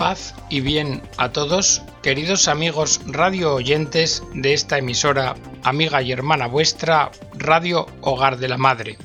Paz y bien a todos, queridos amigos radio oyentes de esta emisora, amiga y hermana vuestra, Radio Hogar de la Madre.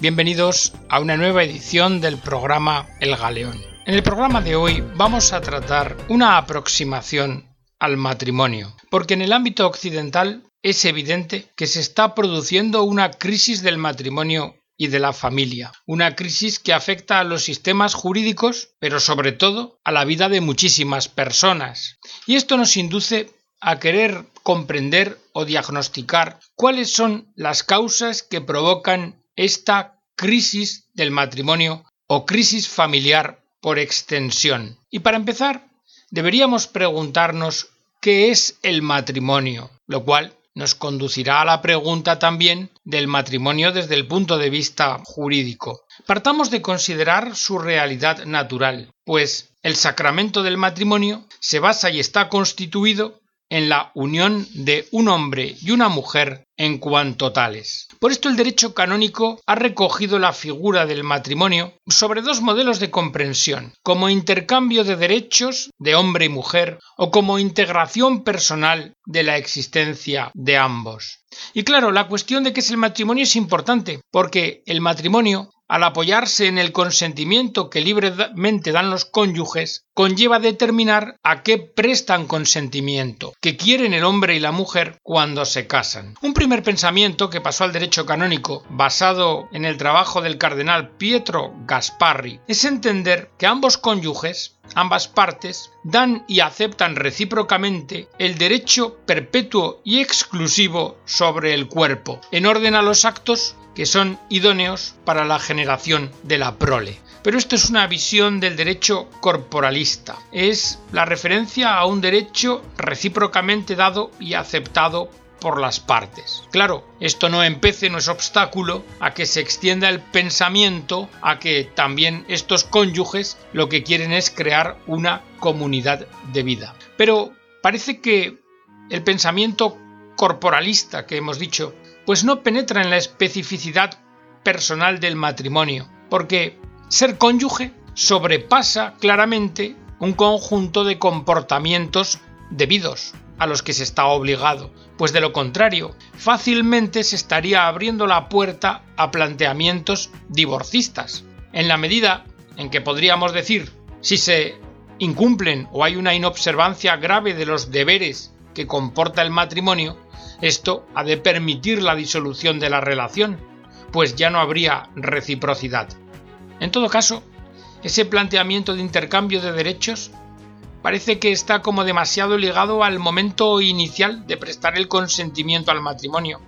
Bienvenidos a una nueva edición del programa El Galeón. En el programa de hoy vamos a tratar una aproximación al matrimonio, porque en el ámbito occidental es evidente que se está produciendo una crisis del matrimonio y de la familia, una crisis que afecta a los sistemas jurídicos, pero sobre todo a la vida de muchísimas personas. Y esto nos induce a querer comprender o diagnosticar cuáles son las causas que provocan esta crisis del matrimonio o crisis familiar por extensión. Y para empezar, deberíamos preguntarnos qué es el matrimonio, lo cual nos conducirá a la pregunta también del matrimonio desde el punto de vista jurídico. Partamos de considerar su realidad natural, pues el sacramento del matrimonio se basa y está constituido en la unión de un hombre y una mujer en cuanto tales. Por esto el derecho canónico ha recogido la figura del matrimonio sobre dos modelos de comprensión, como intercambio de derechos de hombre y mujer o como integración personal de la existencia de ambos. Y claro, la cuestión de qué es el matrimonio es importante, porque el matrimonio al apoyarse en el consentimiento que libremente dan los cónyuges, conlleva determinar a qué prestan consentimiento, que quieren el hombre y la mujer cuando se casan. Un primer pensamiento que pasó al derecho canónico, basado en el trabajo del cardenal Pietro Gasparri, es entender que ambos cónyuges, ambas partes, dan y aceptan recíprocamente el derecho perpetuo y exclusivo sobre el cuerpo, en orden a los actos que son idóneos para la generación de la prole. Pero esto es una visión del derecho corporalista. Es la referencia a un derecho recíprocamente dado y aceptado por las partes. Claro, esto no empece, no es obstáculo a que se extienda el pensamiento a que también estos cónyuges lo que quieren es crear una comunidad de vida. Pero parece que el pensamiento corporalista que hemos dicho pues no penetra en la especificidad personal del matrimonio, porque ser cónyuge sobrepasa claramente un conjunto de comportamientos debidos a los que se está obligado, pues de lo contrario, fácilmente se estaría abriendo la puerta a planteamientos divorcistas. En la medida en que podríamos decir, si se incumplen o hay una inobservancia grave de los deberes que comporta el matrimonio, esto ha de permitir la disolución de la relación, pues ya no habría reciprocidad. En todo caso, ese planteamiento de intercambio de derechos parece que está como demasiado ligado al momento inicial de prestar el consentimiento al matrimonio,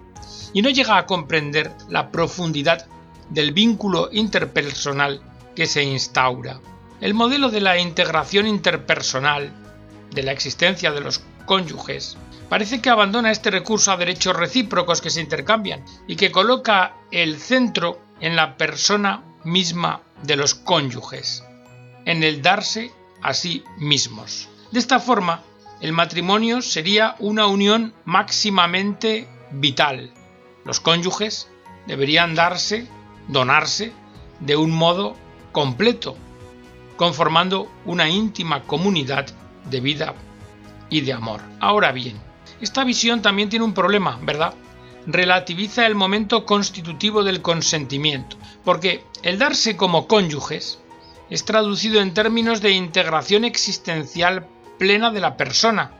y no llega a comprender la profundidad del vínculo interpersonal que se instaura. El modelo de la integración interpersonal, de la existencia de los cónyuges, parece que abandona este recurso a derechos recíprocos que se intercambian y que coloca el centro en la persona misma de los cónyuges, en el darse a sí mismos. De esta forma, el matrimonio sería una unión máximamente vital. Los cónyuges deberían darse, donarse, de un modo completo, conformando una íntima comunidad de vida y de amor. Ahora bien, esta visión también tiene un problema, ¿verdad? Relativiza el momento constitutivo del consentimiento, porque el darse como cónyuges es traducido en términos de integración existencial plena de la persona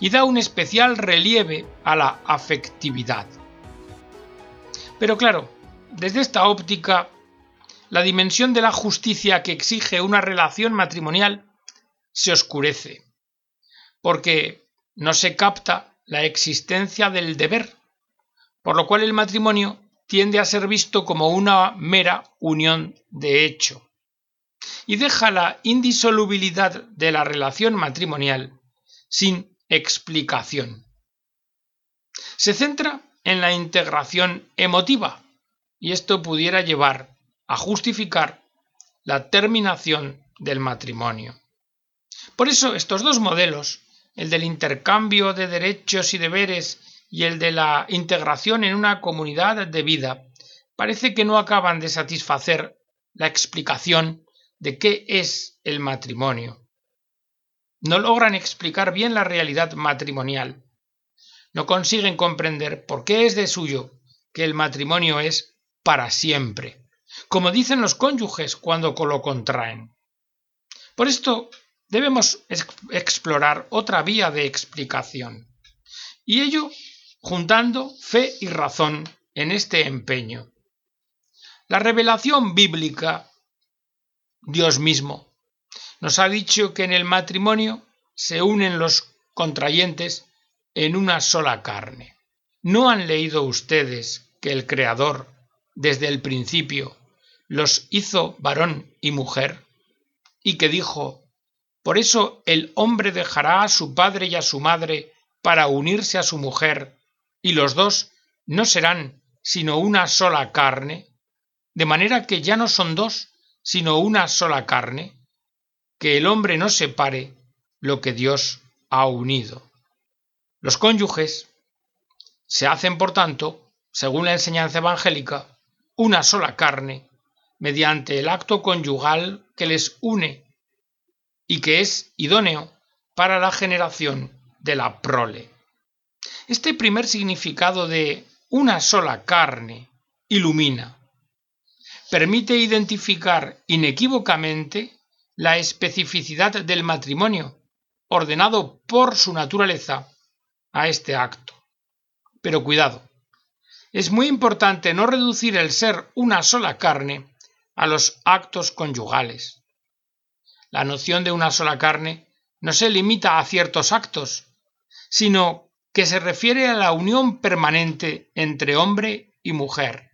y da un especial relieve a la afectividad. Pero claro, desde esta óptica, la dimensión de la justicia que exige una relación matrimonial se oscurece, porque no se capta la existencia del deber, por lo cual el matrimonio tiende a ser visto como una mera unión de hecho, y deja la indisolubilidad de la relación matrimonial sin explicación. Se centra en la integración emotiva, y esto pudiera llevar a justificar la terminación del matrimonio. Por eso estos dos modelos el del intercambio de derechos y deberes y el de la integración en una comunidad de vida, parece que no acaban de satisfacer la explicación de qué es el matrimonio. no logran explicar bien la realidad matrimonial. No consiguen comprender por qué es de suyo que el matrimonio es para siempre, como dicen los cónyuges cuando lo contraen. Por esto debemos explorar otra vía de explicación, y ello juntando fe y razón en este empeño. La revelación bíblica, Dios mismo, nos ha dicho que en el matrimonio se unen los contrayentes en una sola carne. ¿No han leído ustedes que el Creador, desde el principio, los hizo varón y mujer? Y que dijo, por eso el hombre dejará a su padre y a su madre para unirse a su mujer, y los dos no serán sino una sola carne, de manera que ya no son dos, sino una sola carne, que el hombre no separe lo que Dios ha unido. Los cónyuges se hacen, por tanto, según la enseñanza evangélica, una sola carne, mediante el acto conyugal que les une y que es idóneo para la generación de la prole. Este primer significado de una sola carne ilumina, permite identificar inequívocamente la especificidad del matrimonio, ordenado por su naturaleza a este acto. Pero cuidado, es muy importante no reducir el ser una sola carne a los actos conyugales. La noción de una sola carne no se limita a ciertos actos, sino que se refiere a la unión permanente entre hombre y mujer.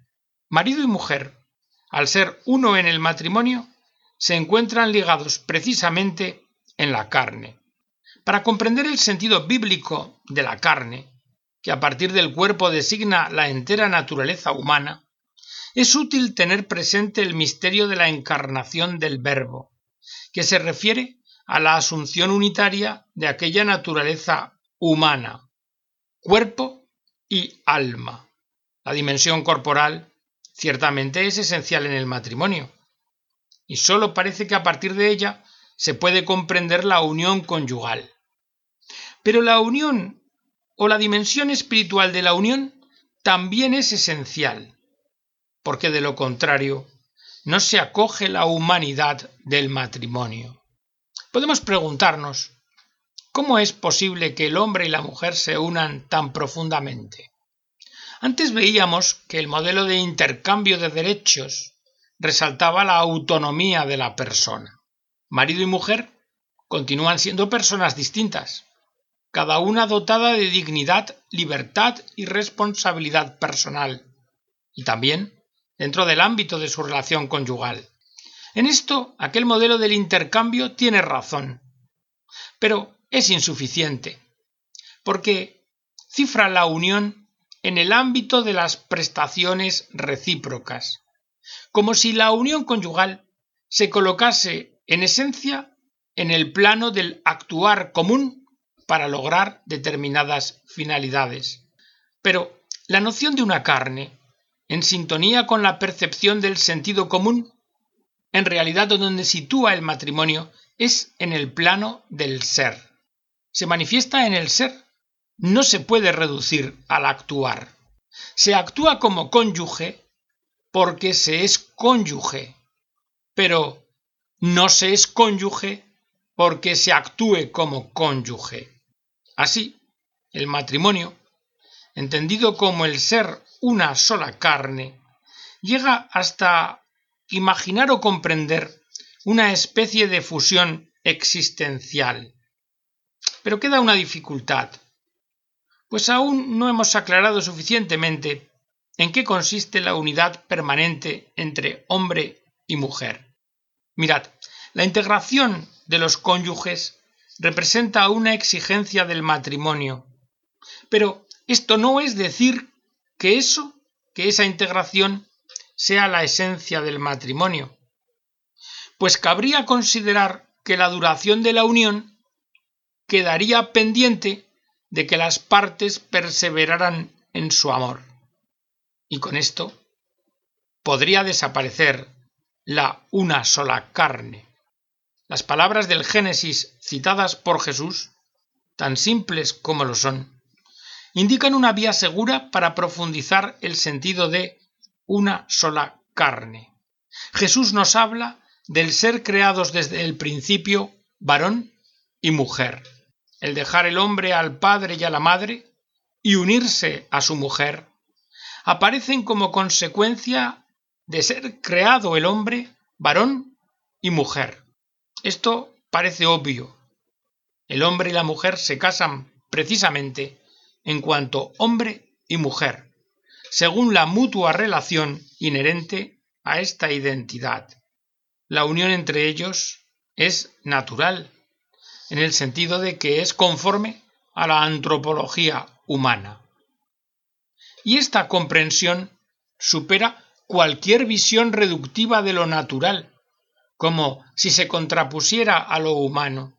Marido y mujer, al ser uno en el matrimonio, se encuentran ligados precisamente en la carne. Para comprender el sentido bíblico de la carne, que a partir del cuerpo designa la entera naturaleza humana, es útil tener presente el misterio de la encarnación del Verbo, que se refiere a la asunción unitaria de aquella naturaleza humana, cuerpo y alma. La dimensión corporal ciertamente es esencial en el matrimonio, y sólo parece que a partir de ella se puede comprender la unión conyugal. Pero la unión o la dimensión espiritual de la unión también es esencial, porque de lo contrario no se acoge la humanidad del matrimonio. Podemos preguntarnos, ¿cómo es posible que el hombre y la mujer se unan tan profundamente? Antes veíamos que el modelo de intercambio de derechos resaltaba la autonomía de la persona. Marido y mujer continúan siendo personas distintas, cada una dotada de dignidad, libertad y responsabilidad personal, y también dentro del ámbito de su relación conyugal. En esto, aquel modelo del intercambio tiene razón, pero es insuficiente, porque cifra la unión en el ámbito de las prestaciones recíprocas, como si la unión conyugal se colocase en esencia en el plano del actuar común para lograr determinadas finalidades. Pero la noción de una carne, en sintonía con la percepción del sentido común, en realidad donde sitúa el matrimonio es en el plano del ser. Se manifiesta en el ser. No se puede reducir al actuar. Se actúa como cónyuge porque se es cónyuge, pero no se es cónyuge porque se actúe como cónyuge. Así, el matrimonio, entendido como el ser una sola carne, llega hasta imaginar o comprender una especie de fusión existencial. Pero queda una dificultad, pues aún no hemos aclarado suficientemente en qué consiste la unidad permanente entre hombre y mujer. Mirad, la integración de los cónyuges representa una exigencia del matrimonio, pero esto no es decir que eso, que esa integración sea la esencia del matrimonio, pues cabría considerar que la duración de la unión quedaría pendiente de que las partes perseveraran en su amor y con esto podría desaparecer la una sola carne. Las palabras del Génesis citadas por Jesús, tan simples como lo son, indican una vía segura para profundizar el sentido de una sola carne. Jesús nos habla del ser creados desde el principio varón y mujer, el dejar el hombre al padre y a la madre y unirse a su mujer, aparecen como consecuencia de ser creado el hombre varón y mujer. Esto parece obvio. El hombre y la mujer se casan precisamente en cuanto hombre y mujer, según la mutua relación inherente a esta identidad. La unión entre ellos es natural, en el sentido de que es conforme a la antropología humana. Y esta comprensión supera cualquier visión reductiva de lo natural, como si se contrapusiera a lo humano.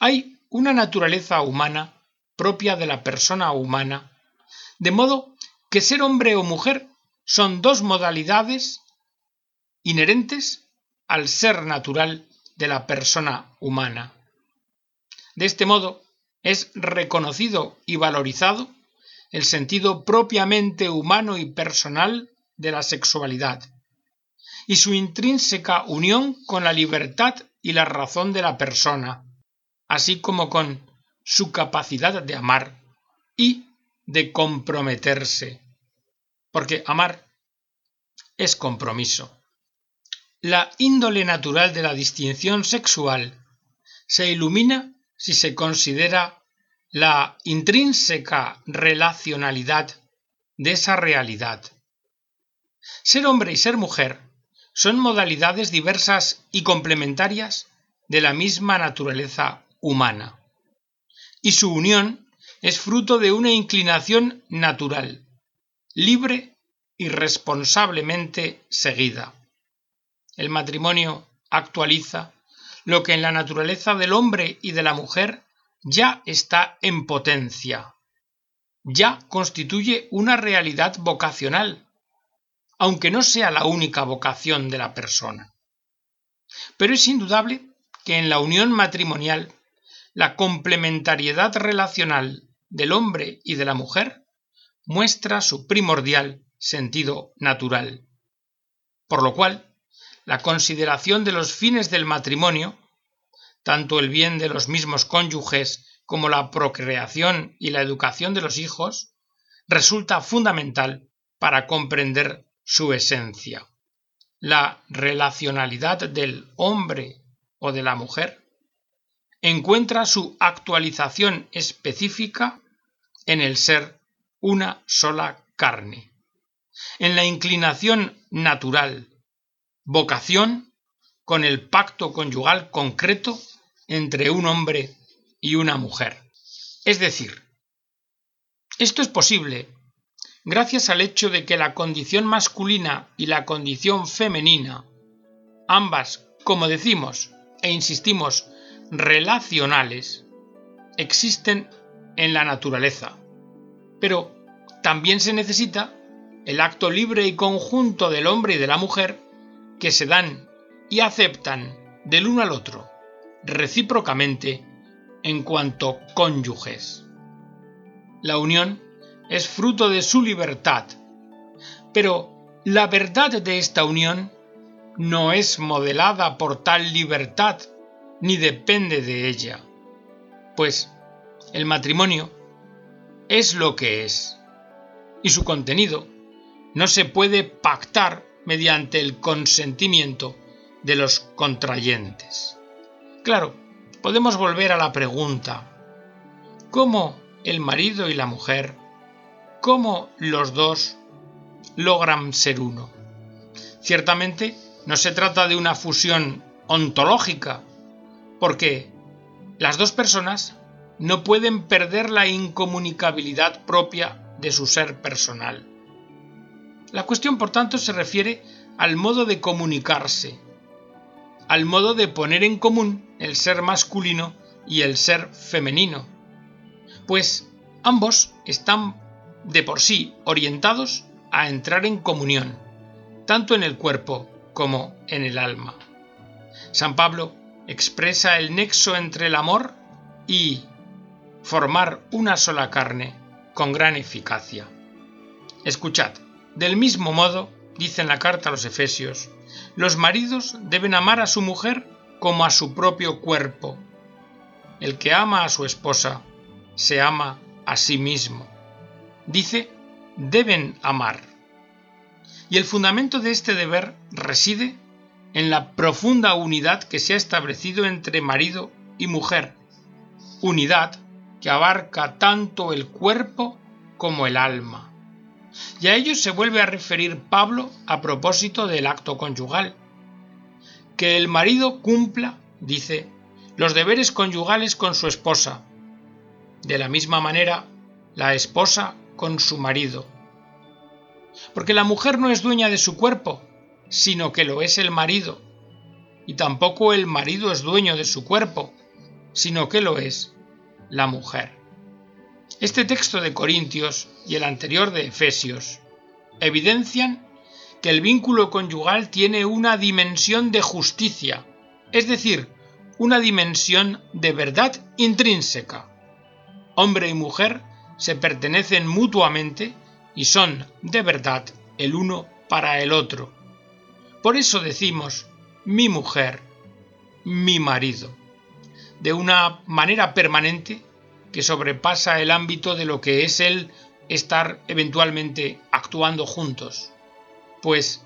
Hay una naturaleza humana propia de la persona humana, de modo que ser hombre o mujer son dos modalidades inherentes al ser natural de la persona humana. De este modo, es reconocido y valorizado el sentido propiamente humano y personal de la sexualidad, y su intrínseca unión con la libertad y la razón de la persona, así como con su capacidad de amar y de comprometerse. Porque amar es compromiso. La índole natural de la distinción sexual se ilumina si se considera la intrínseca relacionalidad de esa realidad. Ser hombre y ser mujer son modalidades diversas y complementarias de la misma naturaleza humana. Y su unión es fruto de una inclinación natural, libre y responsablemente seguida. El matrimonio actualiza lo que en la naturaleza del hombre y de la mujer ya está en potencia, ya constituye una realidad vocacional aunque no sea la única vocación de la persona. Pero es indudable que en la unión matrimonial la complementariedad relacional del hombre y de la mujer muestra su primordial sentido natural. Por lo cual, la consideración de los fines del matrimonio, tanto el bien de los mismos cónyuges como la procreación y la educación de los hijos, resulta fundamental para comprender su esencia. La relacionalidad del hombre o de la mujer encuentra su actualización específica en el ser una sola carne, en la inclinación natural, vocación con el pacto conyugal concreto entre un hombre y una mujer. Es decir, esto es posible gracias al hecho de que la condición masculina y la condición femenina, ambas, como decimos e insistimos, relacionales, existen en la naturaleza. Pero también se necesita el acto libre y conjunto del hombre y de la mujer que se dan y aceptan del uno al otro, recíprocamente, en cuanto cónyuges. La unión es fruto de su libertad. Pero la verdad de esta unión no es modelada por tal libertad ni depende de ella, pues el matrimonio es lo que es, y su contenido no se puede pactar mediante el consentimiento de los contrayentes. Claro, podemos volver a la pregunta, ¿cómo el marido y la mujer cómo los dos logran ser uno. Ciertamente no se trata de una fusión ontológica, porque las dos personas no pueden perder la incomunicabilidad propia de su ser personal. La cuestión, por tanto, se refiere al modo de comunicarse, al modo de poner en común el ser masculino y el ser femenino, pues ambos están de por sí orientados a entrar en comunión, tanto en el cuerpo como en el alma. San Pablo expresa el nexo entre el amor y formar una sola carne con gran eficacia. Escuchad, del mismo modo, dice en la carta a los Efesios, los maridos deben amar a su mujer como a su propio cuerpo. El que ama a su esposa se ama a sí mismo. Dice, deben amar. Y el fundamento de este deber reside en la profunda unidad que se ha establecido entre marido y mujer, unidad que abarca tanto el cuerpo como el alma. Y a ello se vuelve a referir Pablo a propósito del acto conyugal. Que el marido cumpla, dice, los deberes conyugales con su esposa. De la misma manera, la esposa con su marido. Porque la mujer no es dueña de su cuerpo, sino que lo es el marido. Y tampoco el marido es dueño de su cuerpo, sino que lo es la mujer. Este texto de Corintios y el anterior de Efesios evidencian que el vínculo conyugal tiene una dimensión de justicia, es decir, una dimensión de verdad intrínseca. Hombre y mujer se pertenecen mutuamente y son de verdad el uno para el otro. Por eso decimos mi mujer, mi marido, de una manera permanente que sobrepasa el ámbito de lo que es el estar eventualmente actuando juntos. Pues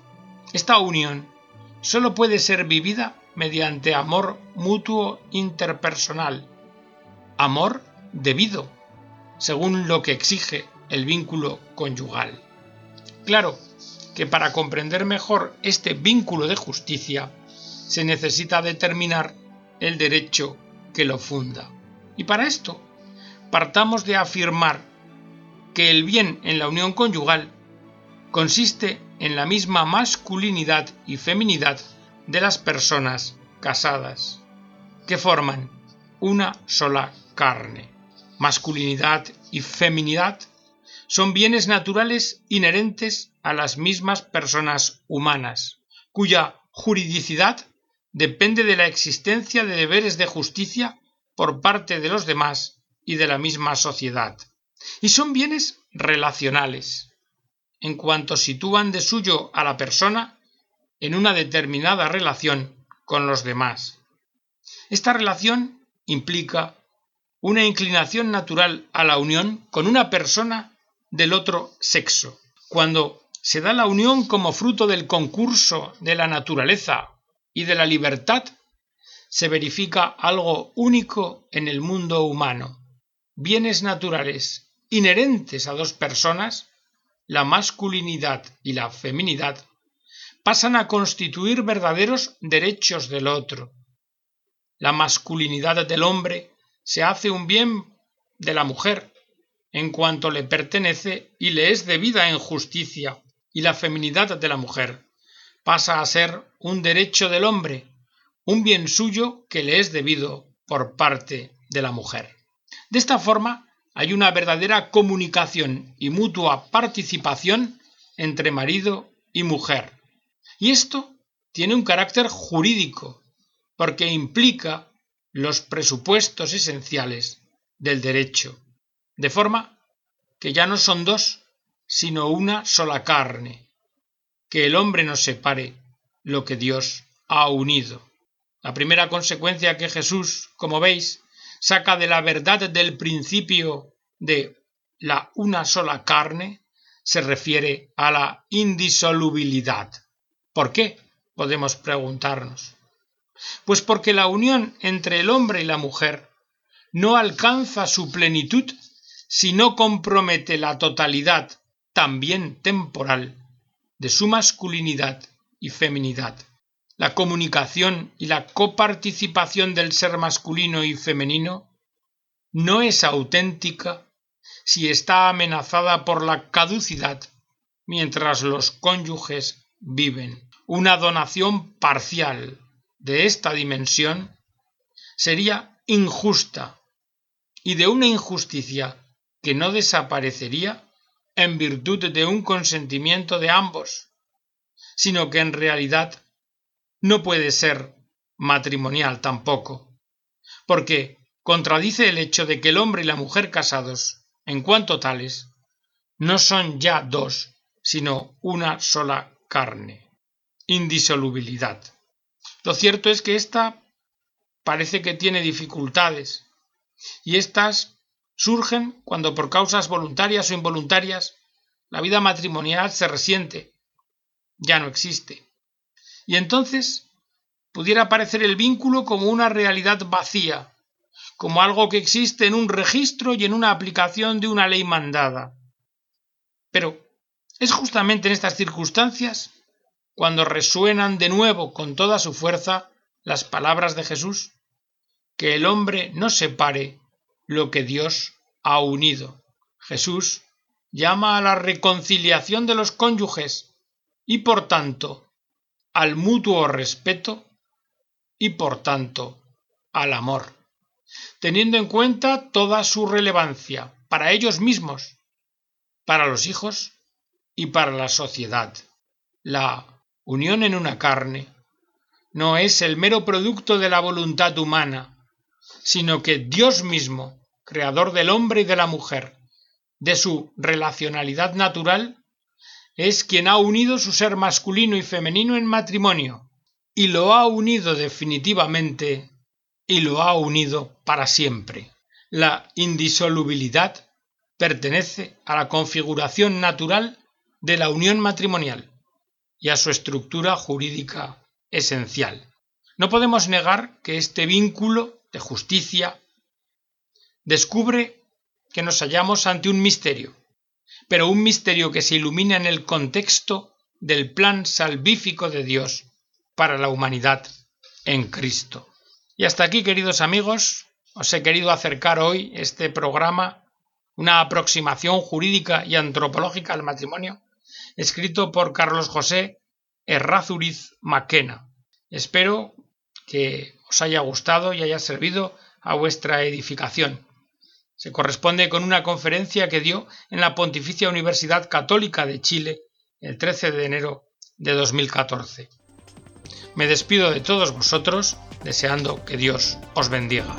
esta unión solo puede ser vivida mediante amor mutuo interpersonal, amor debido, según lo que exige el vínculo conyugal. Claro que para comprender mejor este vínculo de justicia se necesita determinar el derecho que lo funda. Y para esto partamos de afirmar que el bien en la unión conyugal consiste en la misma masculinidad y feminidad de las personas casadas, que forman una sola carne. Masculinidad y feminidad son bienes naturales inherentes a las mismas personas humanas, cuya juridicidad depende de la existencia de deberes de justicia por parte de los demás y de la misma sociedad. Y son bienes relacionales, en cuanto sitúan de suyo a la persona en una determinada relación con los demás. Esta relación implica una inclinación natural a la unión con una persona del otro sexo. Cuando se da la unión como fruto del concurso de la naturaleza y de la libertad, se verifica algo único en el mundo humano. Bienes naturales inherentes a dos personas, la masculinidad y la feminidad, pasan a constituir verdaderos derechos del otro. La masculinidad del hombre se hace un bien de la mujer, en cuanto le pertenece y le es debida en justicia, y la feminidad de la mujer pasa a ser un derecho del hombre, un bien suyo que le es debido por parte de la mujer. De esta forma, hay una verdadera comunicación y mutua participación entre marido y mujer. Y esto tiene un carácter jurídico, porque implica los presupuestos esenciales del derecho, de forma que ya no son dos, sino una sola carne, que el hombre no separe lo que Dios ha unido. La primera consecuencia que Jesús, como veis, saca de la verdad del principio de la una sola carne, se refiere a la indisolubilidad. ¿Por qué? Podemos preguntarnos. Pues porque la unión entre el hombre y la mujer no alcanza su plenitud si no compromete la totalidad, también temporal, de su masculinidad y feminidad la comunicación y la coparticipación del ser masculino y femenino no es auténtica si está amenazada por la caducidad mientras los cónyuges viven. Una donación parcial de esta dimensión sería injusta y de una injusticia que no desaparecería en virtud de un consentimiento de ambos, sino que en realidad no puede ser matrimonial tampoco, porque contradice el hecho de que el hombre y la mujer casados, en cuanto tales, no son ya dos, sino una sola carne. Indisolubilidad. Lo cierto es que ésta parece que tiene dificultades, y éstas surgen cuando por causas voluntarias o involuntarias la vida matrimonial se resiente, ya no existe. Y entonces pudiera aparecer el vínculo como una realidad vacía, como algo que existe en un registro y en una aplicación de una ley mandada. Pero es justamente en estas circunstancias cuando resuenan de nuevo con toda su fuerza las palabras de Jesús, que el hombre no separe lo que Dios ha unido. Jesús llama a la reconciliación de los cónyuges y por tanto al mutuo respeto y por tanto al amor, teniendo en cuenta toda su relevancia para ellos mismos, para los hijos y para la sociedad. La unión en una carne no es el mero producto de la voluntad humana, sino que Dios mismo, creador del hombre y de la mujer, de su relacionalidad natural, es quien ha unido su ser masculino y femenino en matrimonio, y lo ha unido definitivamente y lo ha unido para siempre. La indisolubilidad pertenece a la configuración natural de la unión matrimonial y a su estructura jurídica esencial. No podemos negar que este vínculo de justicia descubre que nos hallamos ante un misterio, pero un misterio que se ilumina en el contexto del plan salvífico de Dios para la humanidad en Cristo. Y hasta aquí, queridos amigos, os he querido acercar hoy este programa, una aproximación jurídica y antropológica al matrimonio, escrito por Carlos José Errázuriz Maquena. Espero que os haya gustado y haya servido a vuestra edificación. Se corresponde con una conferencia que dio en la Pontificia Universidad Católica de Chile el 13 de enero de 2014. Me despido de todos vosotros deseando que Dios os bendiga.